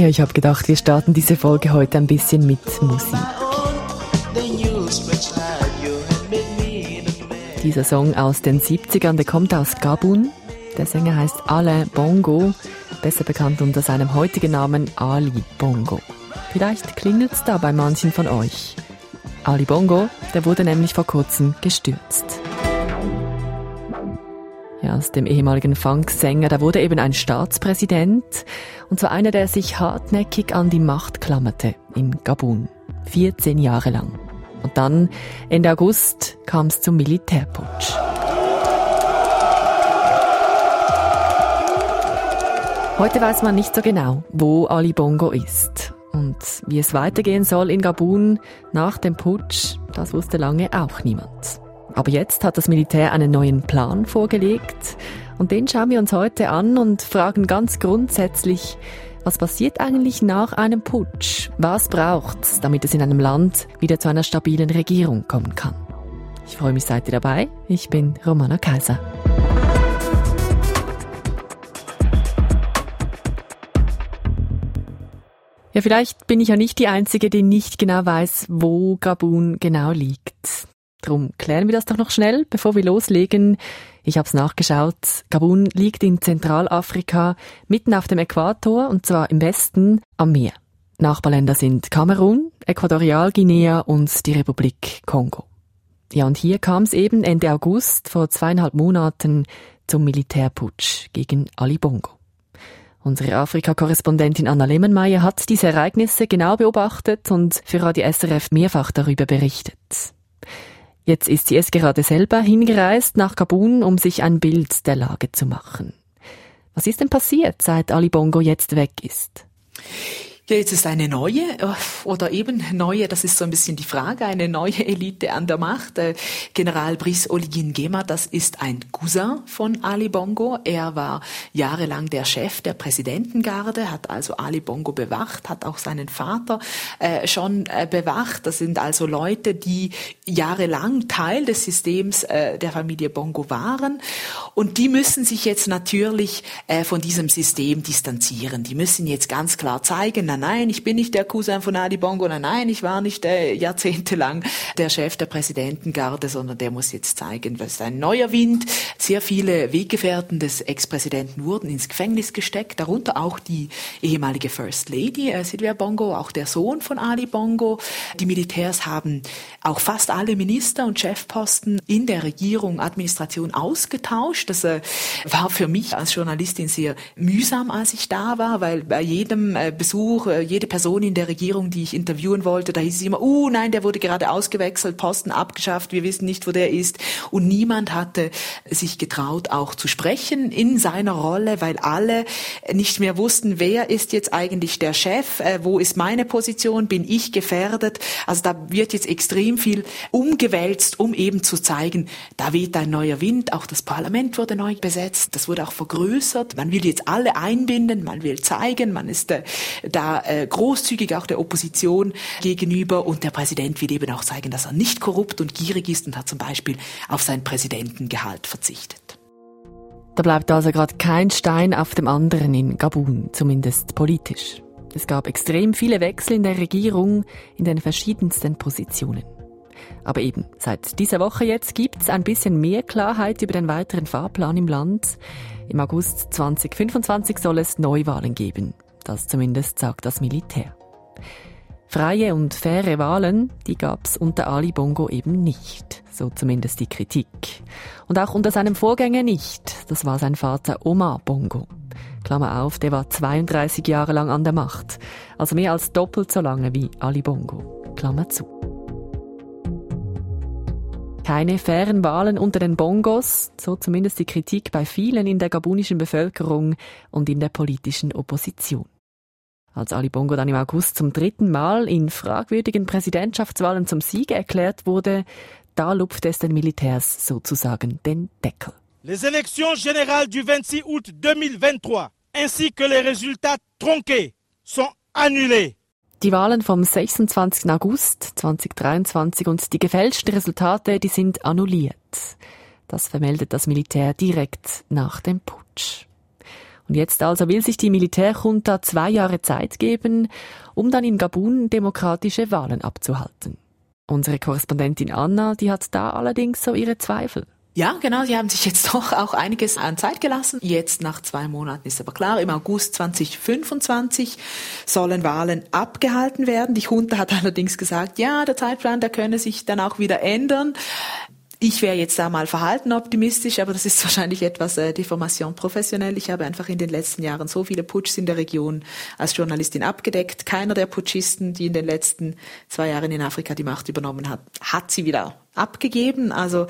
Ja, ich habe gedacht, wir starten diese Folge heute ein bisschen mit Musik. Dieser Song aus den 70ern, der kommt aus Gabun. Der Sänger heißt Alain Bongo, besser bekannt unter seinem heutigen Namen Ali Bongo. Vielleicht klingelt es da bei manchen von euch. Ali Bongo, der wurde nämlich vor kurzem gestürzt. Ja, aus dem ehemaligen Funksänger, da wurde eben ein Staatspräsident, und zwar einer, der sich hartnäckig an die Macht klammerte in Gabun. 14 Jahre lang. Und dann, Ende August, kam es zum Militärputsch. Heute weiß man nicht so genau, wo Ali Bongo ist. Und wie es weitergehen soll in Gabun nach dem Putsch, das wusste lange auch niemand. Aber jetzt hat das Militär einen neuen Plan vorgelegt und den schauen wir uns heute an und fragen ganz grundsätzlich, was passiert eigentlich nach einem Putsch? Was braucht's, damit es in einem Land wieder zu einer stabilen Regierung kommen kann? Ich freue mich, seid ihr dabei. Ich bin Romana Kaiser. Ja, vielleicht bin ich ja nicht die Einzige, die nicht genau weiß, wo Gabun genau liegt. Drum klären wir das doch noch schnell, bevor wir loslegen. Ich habe es nachgeschaut. Gabun liegt in Zentralafrika, mitten auf dem Äquator, und zwar im Westen am Meer. Nachbarländer sind Kamerun, Äquatorialguinea und die Republik Kongo. Ja, und hier kam es eben Ende August vor zweieinhalb Monaten zum Militärputsch gegen Ali Bongo. Unsere Afrika-Korrespondentin Anna Lehmannmeier hat diese Ereignisse genau beobachtet und für Radio SRF mehrfach darüber berichtet. Jetzt ist sie es gerade selber hingereist nach Gabun, um sich ein Bild der Lage zu machen. Was ist denn passiert, seit Ali Bongo jetzt weg ist? Ja, jetzt ist eine neue äh, oder eben neue, das ist so ein bisschen die Frage, eine neue Elite an der Macht. Äh, General Brice Oligin Gema, das ist ein Cousin von Ali Bongo. Er war jahrelang der Chef der Präsidentengarde, hat also Ali Bongo bewacht, hat auch seinen Vater äh, schon bewacht. Das sind also Leute, die jahrelang Teil des Systems der Familie Bongo waren. Und die müssen sich jetzt natürlich von diesem System distanzieren. Die müssen jetzt ganz klar zeigen, nein, ich bin nicht der Cousin von Ali Bongo, nein, nein, ich war nicht äh, jahrzehntelang der Chef der Präsidentengarde, sondern der muss jetzt zeigen, was ist ein neuer Wind. Sehr viele Weggefährten des Ex-Präsidenten wurden ins Gefängnis gesteckt, darunter auch die ehemalige First Lady äh, Silvia Bongo, auch der Sohn von Ali Bongo. Die Militärs haben auch fast alle Minister und Chefposten in der Regierung, Administration ausgetauscht. Das äh, war für mich als Journalistin sehr mühsam, als ich da war, weil bei jedem äh, Besuch äh, jede Person in der Regierung, die ich interviewen wollte, da hieß es immer, uh, nein, der wurde gerade ausgewechselt, Posten abgeschafft, wir wissen nicht, wo der ist. Und niemand hatte sich getraut, auch zu sprechen in seiner Rolle, weil alle nicht mehr wussten, wer ist jetzt eigentlich der Chef, äh, wo ist meine Position, bin ich gefährdet. Also da wird jetzt extrem viel umgewälzt, um eben zu zeigen, da weht ein neuer Wind, auch das Parlament wurde neu besetzt, das wurde auch vergrößert, man will jetzt alle einbinden, man will zeigen, man ist äh, da äh, großzügig auch der Opposition gegenüber und der Präsident will eben auch zeigen, dass er nicht korrupt und gierig ist und hat zum Beispiel auf sein Präsidentengehalt verzichtet. Da bleibt also gerade kein Stein auf dem anderen in Gabun, zumindest politisch. Es gab extrem viele Wechsel in der Regierung in den verschiedensten Positionen. Aber eben, seit dieser Woche jetzt gibt's ein bisschen mehr Klarheit über den weiteren Fahrplan im Land. Im August 2025 soll es Neuwahlen geben. Das zumindest sagt das Militär. Freie und faire Wahlen, die gab's unter Ali Bongo eben nicht. So zumindest die Kritik. Und auch unter seinem Vorgänger nicht. Das war sein Vater Omar Bongo. Klammer auf, der war 32 Jahre lang an der Macht. Also mehr als doppelt so lange wie Ali Bongo. Klammer zu. Keine fairen Wahlen unter den Bongos, so zumindest die Kritik bei vielen in der gabunischen Bevölkerung und in der politischen Opposition. Als Ali Bongo dann im August zum dritten Mal in fragwürdigen Präsidentschaftswahlen zum Sieg erklärt wurde, da lupfte es den Militärs sozusagen den Deckel. Les élections générales du 26 août 2023 ainsi que les résultats tronqués sont annulés. Die Wahlen vom 26. August 2023 und die gefälschten Resultate, die sind annulliert. Das vermeldet das Militär direkt nach dem Putsch. Und jetzt also will sich die Militärjunta zwei Jahre Zeit geben, um dann in Gabun demokratische Wahlen abzuhalten. Unsere Korrespondentin Anna, die hat da allerdings so ihre Zweifel. Ja, genau. Sie haben sich jetzt doch auch einiges an Zeit gelassen. Jetzt nach zwei Monaten ist aber klar, im August 2025 sollen Wahlen abgehalten werden. Die Junta hat allerdings gesagt, ja, der Zeitplan, der könne sich dann auch wieder ändern. Ich wäre jetzt da mal verhalten optimistisch, aber das ist wahrscheinlich etwas äh, Deformation professionell. Ich habe einfach in den letzten Jahren so viele Putschs in der Region als Journalistin abgedeckt. Keiner der Putschisten, die in den letzten zwei Jahren in Afrika die Macht übernommen hat, hat sie wieder abgegeben. Also,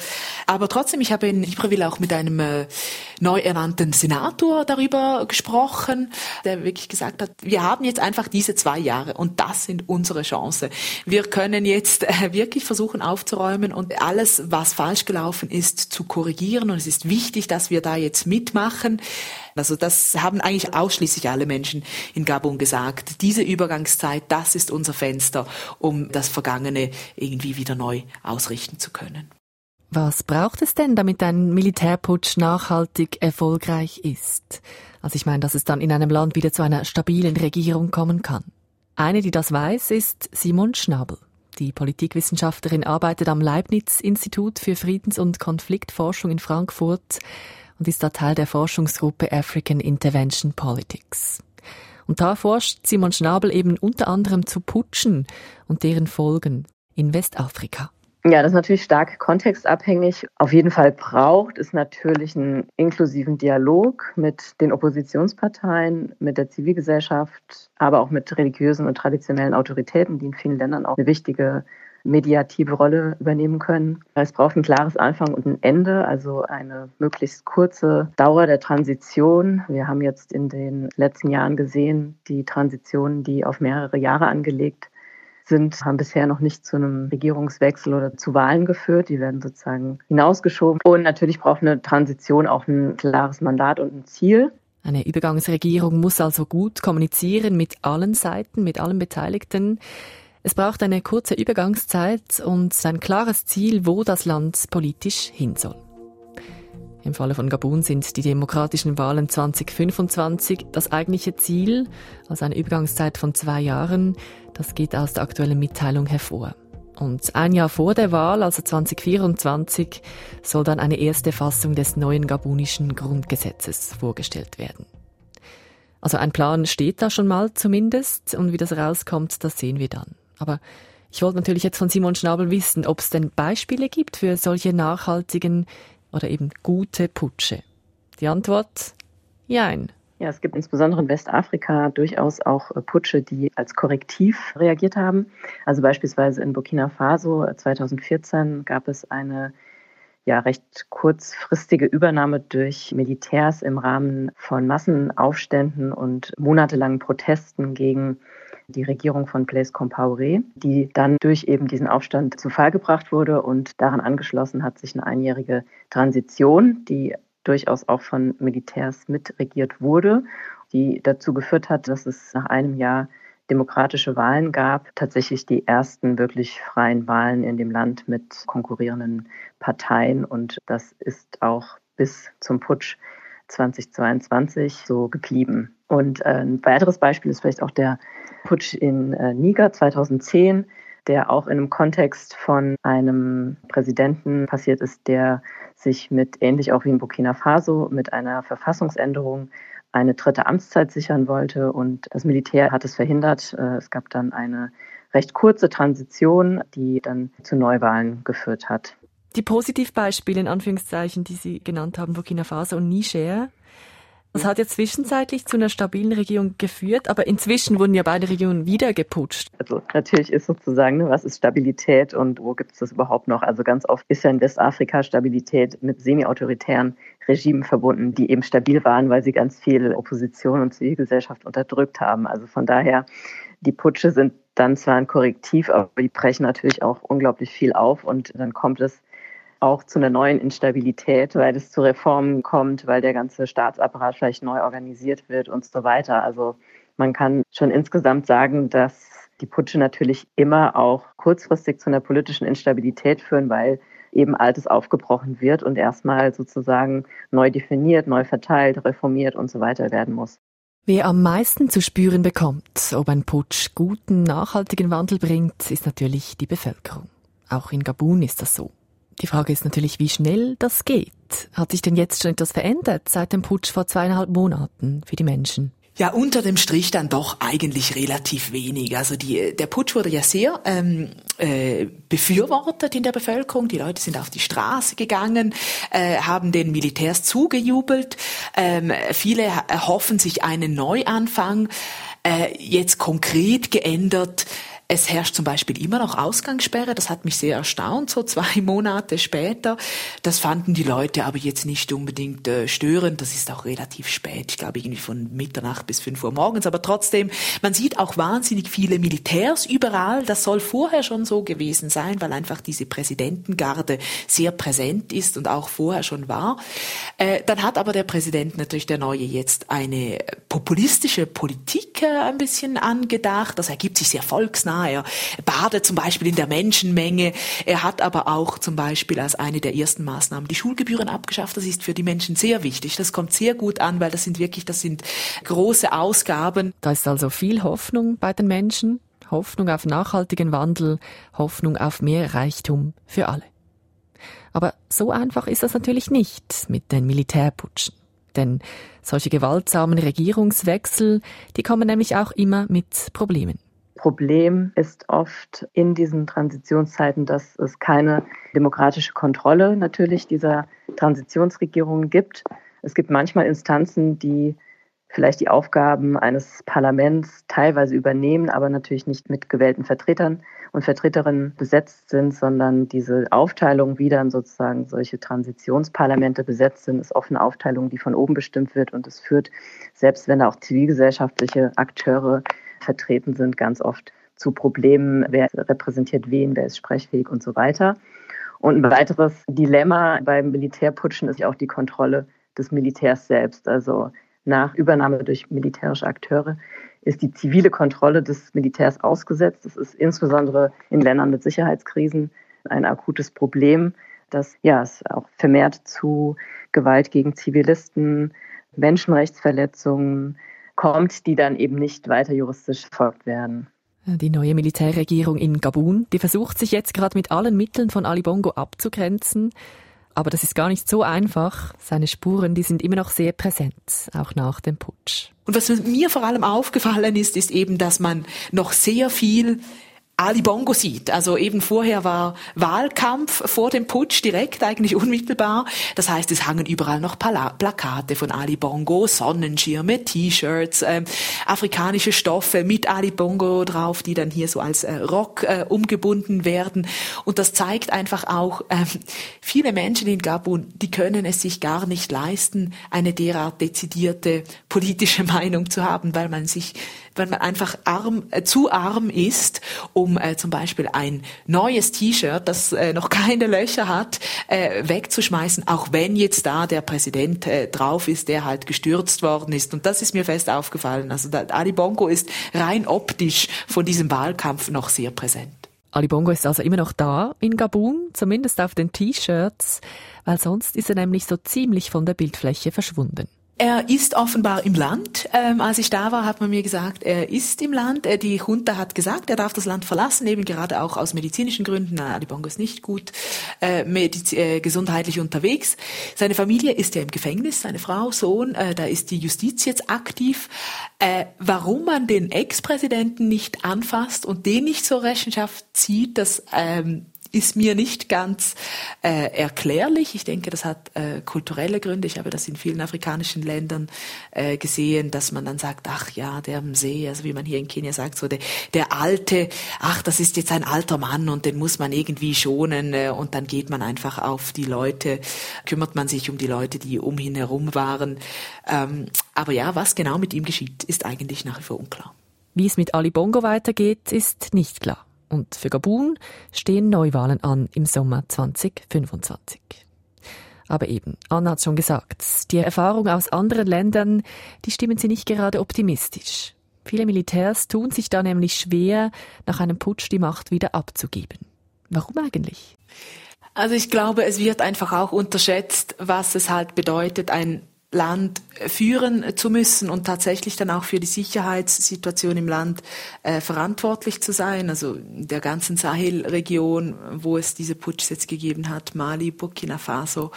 aber trotzdem, ich habe in Libreville auch mit einem äh, neu ernannten Senator darüber gesprochen, der wirklich gesagt hat, wir haben jetzt einfach diese zwei Jahre und das sind unsere Chance. Wir können jetzt äh, wirklich versuchen aufzuräumen und alles, was falsch gelaufen ist, zu korrigieren. Und es ist wichtig, dass wir da jetzt mitmachen. Also das haben eigentlich ausschließlich alle Menschen in Gabun gesagt. Diese Übergangszeit, das ist unser Fenster, um das Vergangene irgendwie wieder neu ausrichten zu können. Was braucht es denn, damit ein Militärputsch nachhaltig erfolgreich ist? Also ich meine, dass es dann in einem Land wieder zu einer stabilen Regierung kommen kann. Eine, die das weiß, ist Simon Schnabel. Die Politikwissenschaftlerin arbeitet am Leibniz-Institut für Friedens- und Konfliktforschung in Frankfurt und ist da Teil der Forschungsgruppe African Intervention Politics. Und da forscht Simon Schnabel eben unter anderem zu Putschen und deren Folgen in Westafrika. Ja, das ist natürlich stark kontextabhängig. Auf jeden Fall braucht es natürlich einen inklusiven Dialog mit den Oppositionsparteien, mit der Zivilgesellschaft, aber auch mit religiösen und traditionellen Autoritäten, die in vielen Ländern auch eine wichtige mediative Rolle übernehmen können. Es braucht ein klares Anfang und ein Ende, also eine möglichst kurze Dauer der Transition. Wir haben jetzt in den letzten Jahren gesehen, die Transitionen, die auf mehrere Jahre angelegt sind, haben bisher noch nicht zu einem Regierungswechsel oder zu Wahlen geführt. Die werden sozusagen hinausgeschoben. Und natürlich braucht eine Transition auch ein klares Mandat und ein Ziel. Eine Übergangsregierung muss also gut kommunizieren mit allen Seiten, mit allen Beteiligten. Es braucht eine kurze Übergangszeit und ein klares Ziel, wo das Land politisch hin soll. Im Falle von Gabun sind die demokratischen Wahlen 2025 das eigentliche Ziel, also eine Übergangszeit von zwei Jahren. Das geht aus der aktuellen Mitteilung hervor. Und ein Jahr vor der Wahl, also 2024, soll dann eine erste Fassung des neuen gabunischen Grundgesetzes vorgestellt werden. Also ein Plan steht da schon mal zumindest und wie das rauskommt, das sehen wir dann. Aber ich wollte natürlich jetzt von Simon Schnabel wissen, ob es denn Beispiele gibt für solche nachhaltigen oder eben gute Putsche. Die Antwort? Jein. Ja, es gibt insbesondere in Westafrika durchaus auch äh, Putsche, die als Korrektiv reagiert haben. Also beispielsweise in Burkina Faso 2014 gab es eine ja recht kurzfristige Übernahme durch Militärs im Rahmen von Massenaufständen und monatelangen Protesten gegen die Regierung von Blaise Compaoré, die dann durch eben diesen Aufstand zu Fall gebracht wurde und daran angeschlossen hat sich eine einjährige Transition, die durchaus auch von Militärs mitregiert wurde, die dazu geführt hat, dass es nach einem Jahr demokratische Wahlen gab, tatsächlich die ersten wirklich freien Wahlen in dem Land mit konkurrierenden Parteien. Und das ist auch bis zum Putsch 2022 so geblieben. Und äh, ein weiteres Beispiel ist vielleicht auch der Putsch in äh, Niger 2010, der auch in einem Kontext von einem Präsidenten passiert ist, der sich mit, ähnlich auch wie in Burkina Faso, mit einer Verfassungsänderung eine dritte Amtszeit sichern wollte. Und das Militär hat es verhindert. Äh, es gab dann eine recht kurze Transition, die dann zu Neuwahlen geführt hat. Die Positivbeispiele in Anführungszeichen, die Sie genannt haben, Burkina Faso und Niger, das hat jetzt zwischenzeitlich zu einer stabilen Regierung geführt, aber inzwischen wurden ja beide Regionen wieder geputscht. Also natürlich ist sozusagen, ne, was ist Stabilität und wo gibt es das überhaupt noch? Also ganz oft ist ja in Westafrika Stabilität mit semi-autoritären Regimen verbunden, die eben stabil waren, weil sie ganz viel Opposition und Zivilgesellschaft unterdrückt haben. Also von daher, die Putsche sind dann zwar ein Korrektiv, aber die brechen natürlich auch unglaublich viel auf und dann kommt es auch zu einer neuen Instabilität, weil es zu Reformen kommt, weil der ganze Staatsapparat vielleicht neu organisiert wird und so weiter. Also man kann schon insgesamt sagen, dass die Putsche natürlich immer auch kurzfristig zu einer politischen Instabilität führen, weil eben Altes aufgebrochen wird und erstmal sozusagen neu definiert, neu verteilt, reformiert und so weiter werden muss. Wer am meisten zu spüren bekommt, ob ein Putsch guten, nachhaltigen Wandel bringt, ist natürlich die Bevölkerung. Auch in Gabun ist das so. Die Frage ist natürlich, wie schnell das geht. Hat sich denn jetzt schon etwas verändert seit dem Putsch vor zweieinhalb Monaten für die Menschen? Ja, unter dem Strich dann doch eigentlich relativ wenig. Also die, der Putsch wurde ja sehr ähm, äh, befürwortet in der Bevölkerung. Die Leute sind auf die Straße gegangen, äh, haben den Militärs zugejubelt. Ähm, viele erhoffen sich einen Neuanfang. Äh, jetzt konkret geändert es herrscht zum Beispiel immer noch Ausgangssperre. Das hat mich sehr erstaunt, so zwei Monate später. Das fanden die Leute aber jetzt nicht unbedingt äh, störend. Das ist auch relativ spät. Ich glaube, irgendwie von Mitternacht bis fünf Uhr morgens. Aber trotzdem, man sieht auch wahnsinnig viele Militärs überall. Das soll vorher schon so gewesen sein, weil einfach diese Präsidentengarde sehr präsent ist und auch vorher schon war. Äh, dann hat aber der Präsident natürlich der Neue jetzt eine populistische Politik äh, ein bisschen angedacht. Das ergibt sich sehr volksnah er badet zum Beispiel in der Menschenmenge. Er hat aber auch zum Beispiel als eine der ersten Maßnahmen die Schulgebühren abgeschafft. Das ist für die Menschen sehr wichtig. Das kommt sehr gut an, weil das sind wirklich, das sind große Ausgaben. Da ist also viel Hoffnung bei den Menschen. Hoffnung auf nachhaltigen Wandel, Hoffnung auf mehr Reichtum für alle. Aber so einfach ist das natürlich nicht mit den Militärputschen. Denn solche gewaltsamen Regierungswechsel, die kommen nämlich auch immer mit Problemen. Problem ist oft in diesen Transitionszeiten, dass es keine demokratische Kontrolle natürlich dieser Transitionsregierungen gibt. Es gibt manchmal Instanzen, die vielleicht die Aufgaben eines Parlaments teilweise übernehmen, aber natürlich nicht mit gewählten Vertretern und Vertreterinnen besetzt sind, sondern diese Aufteilung, wie dann sozusagen solche Transitionsparlamente besetzt sind, ist oft eine Aufteilung, die von oben bestimmt wird und es führt, selbst wenn auch zivilgesellschaftliche Akteure vertreten sind, ganz oft zu Problemen, wer repräsentiert wen, wer ist sprechfähig und so weiter. Und ein weiteres Dilemma beim Militärputschen ist ja auch die Kontrolle des Militärs selbst. Also nach Übernahme durch militärische Akteure ist die zivile Kontrolle des Militärs ausgesetzt. Das ist insbesondere in Ländern mit Sicherheitskrisen ein akutes Problem, dass ja, es auch vermehrt zu Gewalt gegen Zivilisten, Menschenrechtsverletzungen, kommt, die dann eben nicht weiter juristisch verfolgt werden. Die neue Militärregierung in Gabun, die versucht sich jetzt gerade mit allen Mitteln von Ali Bongo abzugrenzen. Aber das ist gar nicht so einfach. Seine Spuren, die sind immer noch sehr präsent, auch nach dem Putsch. Und was mir vor allem aufgefallen ist, ist eben, dass man noch sehr viel Ali Bongo sieht. Also eben vorher war Wahlkampf vor dem Putsch direkt, eigentlich unmittelbar. Das heißt, es hangen überall noch Plakate von Ali Bongo, Sonnenschirme, T-Shirts, äh, afrikanische Stoffe mit Ali Bongo drauf, die dann hier so als äh, Rock äh, umgebunden werden. Und das zeigt einfach auch, äh, viele Menschen in Gabun, die können es sich gar nicht leisten, eine derart dezidierte politische Meinung zu haben, weil man sich weil man einfach arm, äh, zu arm ist, um äh, zum Beispiel ein neues T-Shirt, das äh, noch keine Löcher hat, äh, wegzuschmeißen, auch wenn jetzt da der Präsident äh, drauf ist, der halt gestürzt worden ist. Und das ist mir fest aufgefallen. Also da, Ali Bongo ist rein optisch von diesem Wahlkampf noch sehr präsent. Ali Bongo ist also immer noch da in Gabun, zumindest auf den T-Shirts, weil sonst ist er nämlich so ziemlich von der Bildfläche verschwunden. Er ist offenbar im Land. Ähm, als ich da war, hat man mir gesagt, er ist im Land. Äh, die Junta hat gesagt, er darf das Land verlassen, eben gerade auch aus medizinischen Gründen. Na, Ali Bongo ist nicht gut äh, äh, gesundheitlich unterwegs. Seine Familie ist ja im Gefängnis, seine Frau, Sohn. Äh, da ist die Justiz jetzt aktiv. Äh, warum man den Ex-Präsidenten nicht anfasst und den nicht zur Rechenschaft zieht, das ähm, ist mir nicht ganz äh, erklärlich. Ich denke, das hat äh, kulturelle Gründe. Ich habe das in vielen afrikanischen Ländern äh, gesehen, dass man dann sagt, ach ja, der am See, also wie man hier in Kenia sagt, so der, der alte, ach, das ist jetzt ein alter Mann und den muss man irgendwie schonen äh, und dann geht man einfach auf die Leute, kümmert man sich um die Leute, die um ihn herum waren. Ähm, aber ja, was genau mit ihm geschieht, ist eigentlich nach wie vor unklar. Wie es mit Ali Bongo weitergeht, ist nicht klar. Und für Gabun stehen Neuwahlen an im Sommer 2025. Aber eben, Anna hat schon gesagt, die Erfahrung aus anderen Ländern, die stimmen sie nicht gerade optimistisch. Viele Militärs tun sich da nämlich schwer, nach einem Putsch die Macht wieder abzugeben. Warum eigentlich? Also ich glaube, es wird einfach auch unterschätzt, was es halt bedeutet, ein Land führen zu müssen und tatsächlich dann auch für die Sicherheitssituation im Land äh, verantwortlich zu sein. Also in der ganzen Sahel-Region, wo es diese Putsch jetzt gegeben hat, Mali, Burkina Faso,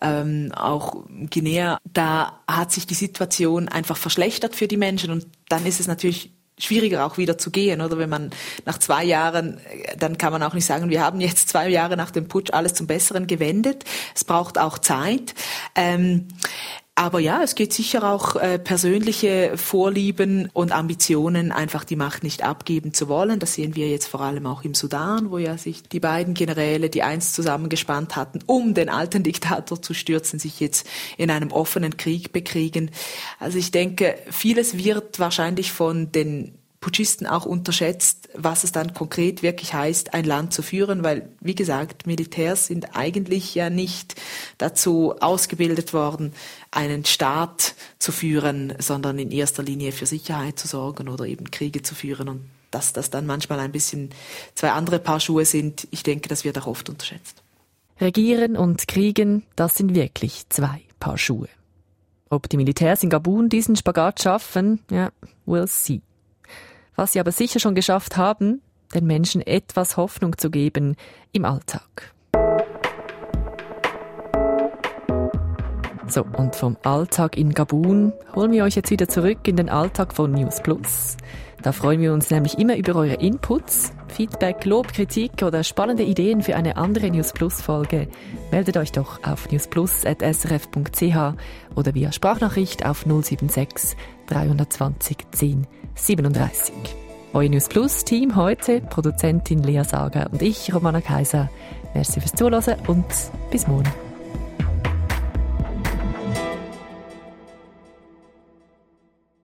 ähm, auch Guinea, da hat sich die Situation einfach verschlechtert für die Menschen und dann ist es natürlich schwieriger auch wieder zu gehen, oder wenn man nach zwei Jahren, dann kann man auch nicht sagen, wir haben jetzt zwei Jahre nach dem Putsch alles zum Besseren gewendet. Es braucht auch Zeit. Ähm, aber ja, es geht sicher auch äh, persönliche Vorlieben und Ambitionen, einfach die Macht nicht abgeben zu wollen. Das sehen wir jetzt vor allem auch im Sudan, wo ja sich die beiden Generäle, die einst zusammengespannt hatten, um den alten Diktator zu stürzen, sich jetzt in einem offenen Krieg bekriegen. Also ich denke, vieles wird wahrscheinlich von den Putschisten auch unterschätzt, was es dann konkret wirklich heißt, ein Land zu führen, weil, wie gesagt, Militärs sind eigentlich ja nicht dazu ausgebildet worden, einen Staat zu führen, sondern in erster Linie für Sicherheit zu sorgen oder eben Kriege zu führen und dass das dann manchmal ein bisschen zwei andere Paar Schuhe sind, ich denke, das wird auch oft unterschätzt. Regieren und Kriegen, das sind wirklich zwei Paar Schuhe. Ob die Militärs in Gabun diesen Spagat schaffen, ja, we'll see. Was sie aber sicher schon geschafft haben, den Menschen etwas Hoffnung zu geben im Alltag. So, und vom Alltag in Gabun holen wir euch jetzt wieder zurück in den Alltag von News Plus. Da freuen wir uns nämlich immer über eure Inputs, Feedback, Lob, Kritik oder spannende Ideen für eine andere News Plus Folge. Meldet euch doch auf newsplus.srf.ch oder via Sprachnachricht auf 076 320 10 37. Euer News Plus Team heute, Produzentin Lea Sager und ich, Romana Kaiser. Merci fürs Zuhören und bis morgen.